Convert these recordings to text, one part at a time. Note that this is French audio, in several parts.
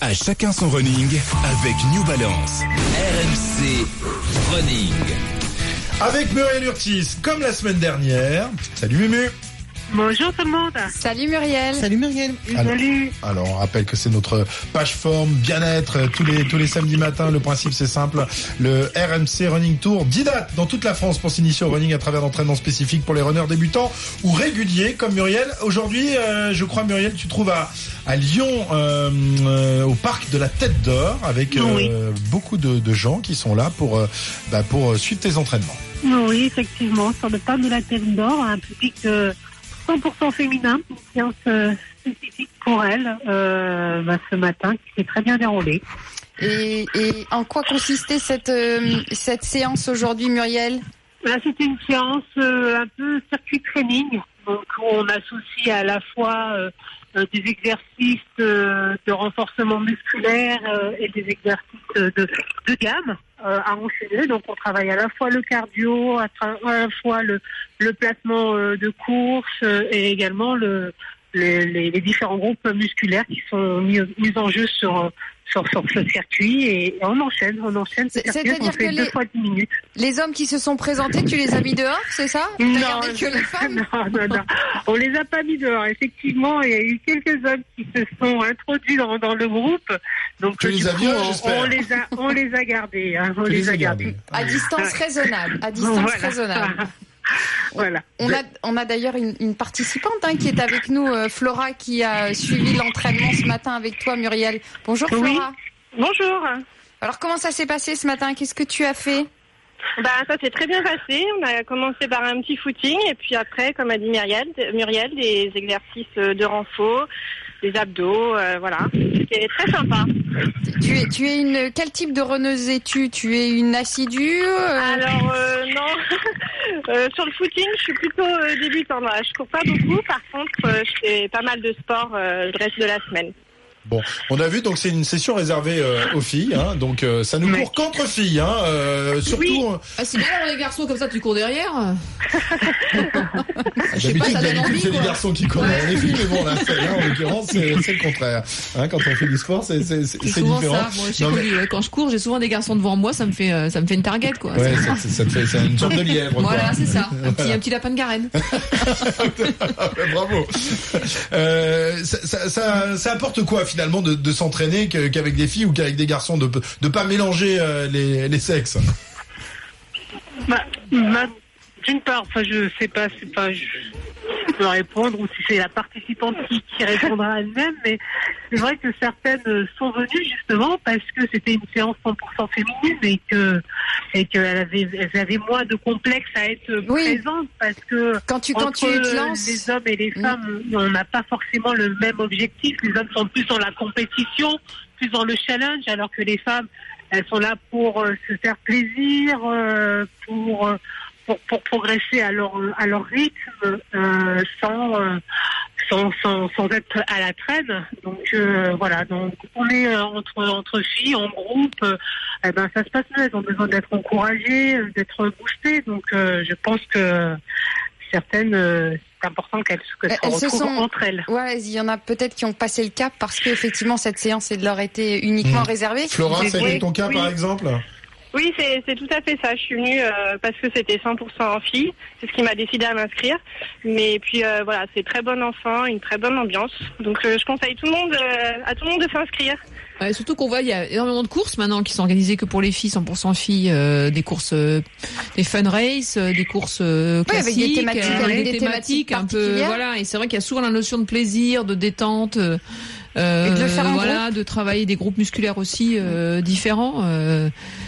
À chacun son running avec New Balance. RMC Running. Avec Muriel Urtis, comme la semaine dernière. Salut Mumu. Bonjour tout le monde. Salut Muriel. Salut Muriel. Salut. Alors, on rappelle que c'est notre page forme bien-être euh, tous les tous les samedis matins. Le principe c'est simple, le RMC Running Tour 10 dates dans toute la France pour s'initier au running à travers d'entraînements spécifiques pour les runners débutants ou réguliers comme Muriel. Aujourd'hui, euh, je crois Muriel, tu te trouves à à Lyon euh, euh, au parc de la Tête d'Or avec euh, Oui. beaucoup de, de gens qui sont là pour euh, bah, pour suivre tes entraînements. Oui, effectivement, sur le parc de la Tête d'Or, un public euh, 100% féminin, une séance euh, spécifique pour elle euh, bah, ce matin qui s'est très bien déroulée. Et, et en quoi consistait cette, euh, cette séance aujourd'hui, Muriel Là, c'était une séance euh, un peu circuit training, donc on associe à la fois des exercices euh, de renforcement musculaire euh, et des exercices de, de gamme euh, à enchaîner. Donc, on travaille à la fois le cardio, à, la fois le, le placement euh, de course euh, et également le, le- les, les différents groupes musculaires qui sont mis, mis en jeu sur, sur, sur ce circuit. Et, et on enchaîne, on enchaîne. c'est-à-dire que deux les- fois 10 minutes. Les hommes qui se sont présentés, tu les as mis dehors, c'est ça? Gardé que les femmes? non, non, non. On les a pas mis dehors. Effectivement, il y a eu quelques hommes qui se sont introduits dans, dans le groupe. Donc, Tu euh, les as on, j'espère. on les a, on les a gardés. hein, on les, a gardés. À distance raisonnable. À distance Voilà. raisonnable. Voilà. On a, on a d'ailleurs une, une participante hein, qui est avec nous, euh, Flora, qui a suivi l'entraînement ce matin avec toi, Muriel. Bonjour Oui. Flora. Bonjour. Alors comment ça s'est passé ce matin? Qu'est-ce que tu as fait? Bah, ça s'est très bien passé. On a commencé par un petit footing et puis après, comme a dit Muriel, Muriel des exercices de renfort, des abdos, euh, voilà. C'était très sympa. tu es, tu es une quel type de runneuse es-tu? Tu es une assidue euh, Alors euh, non, Euh, sur le footing, je suis plutôt débutante. Je cours pas beaucoup. Par contre, je fais pas mal de sport euh, le reste de la semaine. Bon, on a vu donc c'est une session réservée euh, aux filles, hein, donc euh, ça nous Ouais. court qu'entre filles, hein, euh, surtout. Oui. euh, Ah, c'est bien d'avoir des garçons comme ça, tu cours derrière. D'habitude, ça donne d'habitude, c'est les garçons qui courent derrière les filles, mais bon là, c'est- là, en l'occurrence, c'est c'est le contraire. Hein, quand on fait du sport, c'est c'est- c'est- C'est c'est souvent différent. ça. Moi, Non, mais- quand je cours, j'ai souvent des garçons devant moi, ça me fait, euh, ça me fait une target, quoi. Ouais, ça, ça- te fait, c'est une sorte de lièvre. Voilà, c'est ça. Un petit, un petit lapin de Garenne. Ouais, Bravo. Euh, ça, ça, ça, ça apporte quoi finalement? De, de s'entraîner qu'avec des filles ou qu'avec des garçons, de de pas mélanger euh, les, sexes. D'une part, enfin, je sais pas, c'est pas, je peux répondre ou si c'est la participante qui, qui répondra elle-même, mais c'est vrai que certaines sont venues justement parce que c'était une séance 100% féminine et que et qu'elles avaient, elles avaient moins de complexe à être Oui. présentes parce que Quand tu, quand entre tu te lances, les hommes et les Mm. femmes, on n'a pas forcément le même objectif. Les hommes sont plus dans la compétition, plus dans le challenge, alors que les femmes, elles sont là pour euh, se faire plaisir, euh, pour, euh, pour pour progresser à leur à leur rythme, euh, sans, sans sans sans être à la traîne. Donc euh, voilà, donc on est euh, entre entre filles en groupe. euh, eh ben ça se passe mieux. Elles ont besoin d'être encouragées, euh, d'être boostées. Donc euh, je pense que certaines, euh, c'est important qu'elles que Elles se retrouvent sont- entre elles. ouais, il y en a peut-être qui ont passé le cap parce qu'effectivement cette séance est de leur été uniquement Mm. réservée. Été oui, ton cas oui. par exemple Oui, c'est tout à fait ça. Je suis venue euh, parce que c'était 100% en filles. C'est ce qui m'a décidé à m'inscrire. Mais puis euh, voilà, c'est très bon enfant, une très bonne ambiance. Donc euh, je conseille tout le monde, euh, à tout le monde de s'inscrire. Ouais, surtout qu'on voit, il y a énormément de courses maintenant qui sont organisées que pour les filles, 100% filles, euh, des courses, euh, des fun races, euh, des courses euh, Ouais, avec classiques, des thématiques, euh, avec des des thématiques thématiques un peu, voilà. Et c'est vrai qu'il y a souvent la notion de plaisir, de détente, euh, Et de le faire en voilà, de travailler des groupes musculaires aussi euh, différents.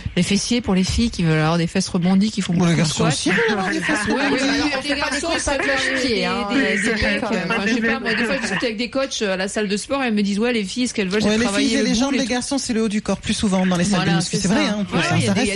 Euh, les fessiers pour les filles qui veulent avoir des fesses rebondies, qui font beaucoup de garçons squats. aussi des fesses les des garçons, ça des- des- des euh, quand même. enfin, je sais pas, moi, des fois, je discute avec des coachs à la salle de sport et elles me disent, ouais, les filles, ce qu'elles veulent, c'est Ouais, les travailler filles et le les jambes, tout. garçons, c'est le haut du corps plus souvent dans les salles de muscu. C'est vrai, hein, en plus, Ouais, hein, il y ça a des- des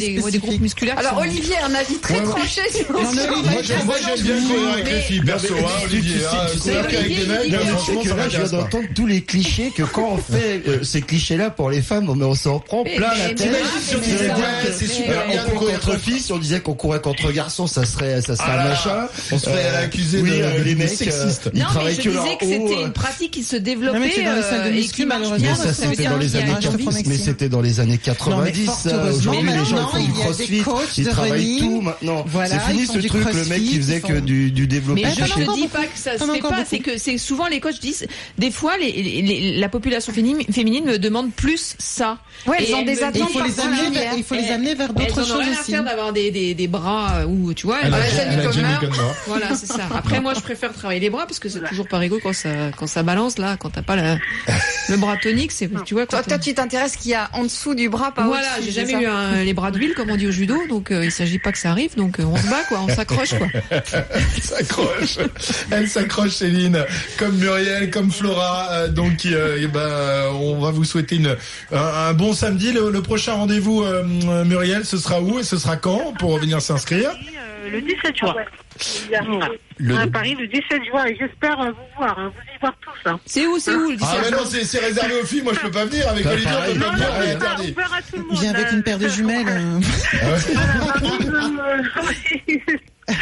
des, des groupes musculaires. Alors Olivier a un avis très tranché sur Olivier, Moi, j'aime, moi, bien courir avec les filles, perso, hein, Olivier. tu sais- hein, courir qu'avec des mecs, franchement, ça m'intéresse pas. d'entendre tous les clichés que quand on fait euh, ces clichés-là pour les femmes, mais on s'en prend plein la tête. Ouais, mais- c'est super bien de courir contre si on disait qu'on courait contre garçons, ça serait, ça serait Ah un là, machin. on se ferait Euh, accuser oui, de- euh, de- les mecs, sexistes. euh, ils Non, mais travaillent je que leur disais que c'était euh, une pratique qui se Non, développait euh, et qui marche malheureusement, bien. Mais ça, c'était dans les années une envie. 90, mais c'était dans les années 90. fort ça. heureusement, Aujourd'hui, les gens ils font du crossfit, ils travaillent tout maintenant. C'est fini ils ce truc, le mec qui faisait ils que du, développé Mais je ne dis pas que ça se fait pas, c'est que c'est souvent les coachs disent, des fois la population féminine, me demande plus ça. Ouais, elles Et ont des attentes amener, particulières. vers- il faut les Elles- amener vers d'autres choses rien à aussi. faire d'avoir des, des, des bras où tu vois. Elle. Voilà, c'est ça. Après, moi, je préfère travailler les bras parce que c'est toujours pas rigolo quand ça, quand ça balance là, quand t'as pas la- le bras tonique, c'est, tu vois, quand Toi, toi, tu t'intéresses qu'il y a en dessous du bras, pas Voilà, j'ai jamais eu un- les bras d'huile comme on dit au judo, donc euh, il s'agit pas que ça arrive, donc euh, on se bat quoi, on s'accroche quoi. Elle s'accroche. Elle s'accroche, Céline. Comme Muriel, comme Flora. Euh, donc, euh, eh ben, euh, on va vous souhaiter une, un, un bon samedi. Le, le prochain rendez-vous, euh, Muriel, ce sera où et ce sera quand pour venir s'inscrire? Euh, le 17 juin. Le- À Paris le 17 juin et j'espère euh, vous voir, hein, vous y voir tous. Hein. C'est où, c'est où le 17 Ah, mais non, c'est c'est réservé aux filles. Moi, je peux pas venir avec Olivier. On peut pas venir, on est interdit. Viens avec euh, une paire de jumelles. euh.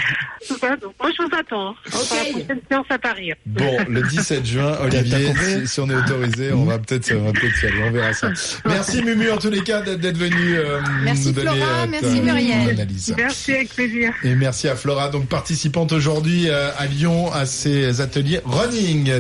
ça, donc moi je vous attends. pour la prochaine séance à Paris. Bon, le 17 juin, Olivier, si, si on est autorisé, on va peut-être on aller, on verra ça. Merci Mumu en tous les cas d'être venu euh, Merci nous donner Flora, euh, merci Muriel. analyse. Merci avec plaisir. Et merci à Flora, donc participante aujourd'hui euh, à Lyon à ces ateliers running.